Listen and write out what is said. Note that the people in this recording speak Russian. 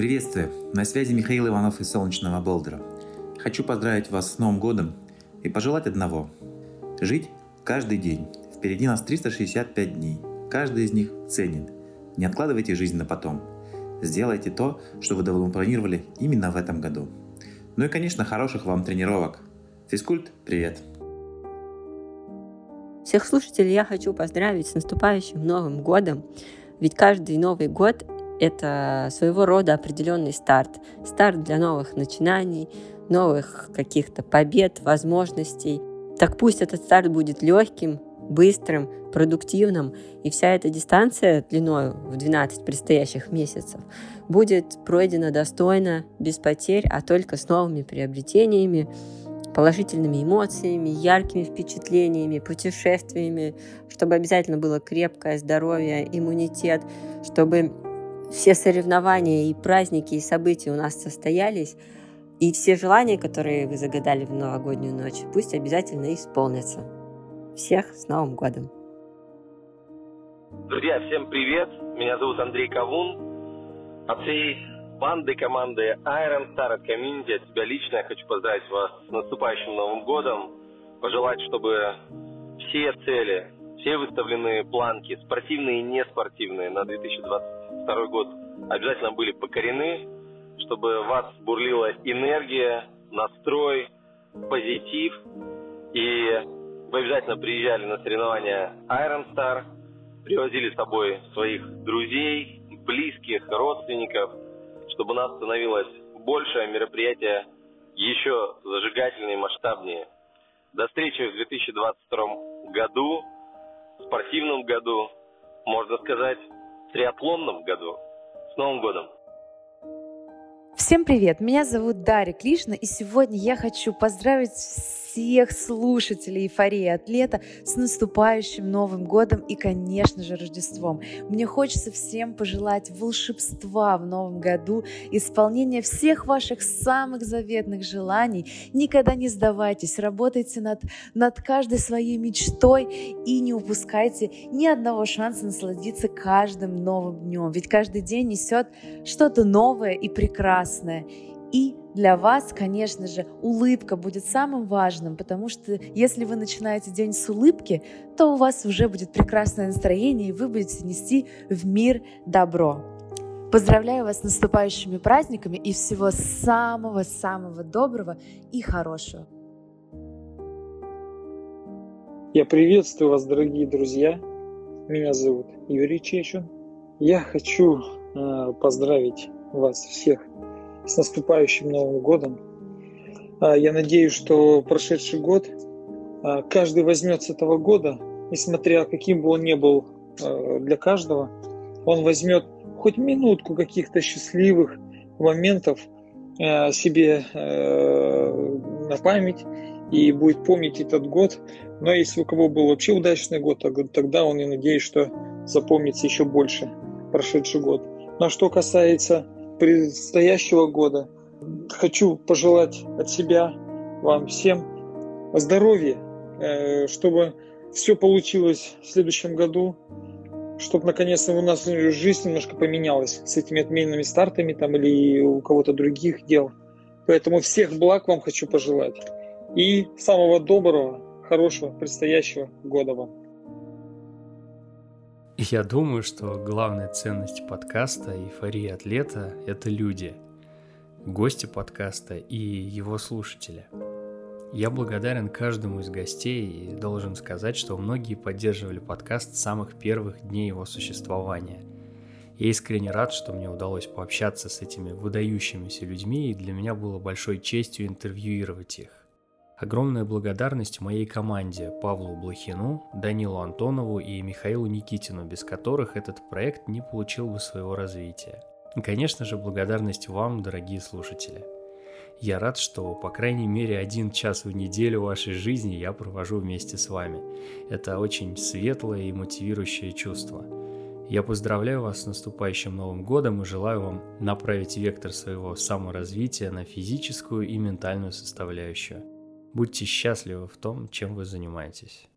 Приветствую! На связи Михаил Иванов из солнечного Болдера. Хочу поздравить вас с Новым годом и пожелать одного – жить каждый день. Впереди нас 365 дней. Каждый из них ценен. Не откладывайте жизнь на потом. Сделайте то, что вы давно планировали именно в этом году. Ну и, конечно, хороших вам тренировок. Физкульт, привет! Всех слушателей я хочу поздравить с наступающим Новым годом. Ведь каждый Новый год — это своего рода определенный старт. Старт для новых начинаний, новых каких-то побед, возможностей. Так пусть этот старт будет легким, быстрым, продуктивным, и вся эта дистанция длиной в 12 предстоящих месяцев будет пройдена достойно, без потерь, а только с новыми приобретениями, положительными эмоциями, яркими впечатлениями, путешествиями, чтобы обязательно было крепкое здоровье, иммунитет, чтобы все соревнования и праздники и события у нас состоялись, и все желания, которые вы загадали в новогоднюю ночь, пусть обязательно исполнятся. Всех с Новым годом! Друзья, всем привет! Меня зовут Андрей Кавун. От всей банды, команды Iron Star от Community, от себя лично я хочу поздравить вас с наступающим Новым Годом, пожелать, чтобы все цели, все выставленные планки, спортивные и неспортивные на 2022 год. Обязательно были покорены, чтобы у вас бурлила энергия, настрой, позитив, и вы обязательно приезжали на соревнования Iron Star, привозили с собой своих друзей, близких, родственников – чтобы у нас становилось больше, а мероприятия еще зажигательнее масштабнее. До встречи в 2022 году, спортивном году, можно сказать, триатлонном году. С Новым годом! Всем привет! Меня зовут Дарья Клишна, и сегодня я хочу поздравить всех слушателей эйфории от лета с наступающим Новым годом и, конечно же, Рождеством. Мне хочется всем пожелать волшебства в Новом году, исполнения всех ваших самых заветных желаний. Никогда не сдавайтесь, работайте над, над каждой своей мечтой и не упускайте ни одного шанса насладиться каждым новым днем. Ведь каждый день несет что-то новое и прекрасное. И для вас, конечно же, улыбка будет самым важным, потому что если вы начинаете день с улыбки, то у вас уже будет прекрасное настроение, и вы будете нести в мир добро. Поздравляю вас с наступающими праздниками и всего самого-самого доброго и хорошего. Я приветствую вас, дорогие друзья. Меня зовут Юрий Чечун. Я хочу э, поздравить вас всех с наступающим Новым годом. А, я надеюсь, что прошедший год а, каждый возьмет с этого года, несмотря каким бы он ни был а, для каждого, он возьмет хоть минутку каких-то счастливых моментов себе на память и будет помнить этот год. Но если у кого был вообще удачный год, тогда он, я надеюсь, что запомнится еще больше прошедший год. Но что касается предстоящего года. Хочу пожелать от себя вам всем здоровья, э, чтобы все получилось в следующем году, чтобы наконец-то у нас жизнь немножко поменялась с этими отменными стартами там или у кого-то других дел. Поэтому всех благ вам хочу пожелать. И самого доброго, хорошего предстоящего года вам. Я думаю, что главная ценность подкаста «Эйфория от лета» — это люди, гости подкаста и его слушатели. Я благодарен каждому из гостей и должен сказать, что многие поддерживали подкаст с самых первых дней его существования. Я искренне рад, что мне удалось пообщаться с этими выдающимися людьми, и для меня было большой честью интервьюировать их. Огромная благодарность моей команде Павлу Блохину, Данилу Антонову и Михаилу Никитину, без которых этот проект не получил бы своего развития. И, конечно же, благодарность вам, дорогие слушатели. Я рад, что по крайней мере один час в неделю вашей жизни я провожу вместе с вами. Это очень светлое и мотивирующее чувство. Я поздравляю вас с наступающим Новым Годом и желаю вам направить вектор своего саморазвития на физическую и ментальную составляющую. Будьте счастливы в том, чем вы занимаетесь.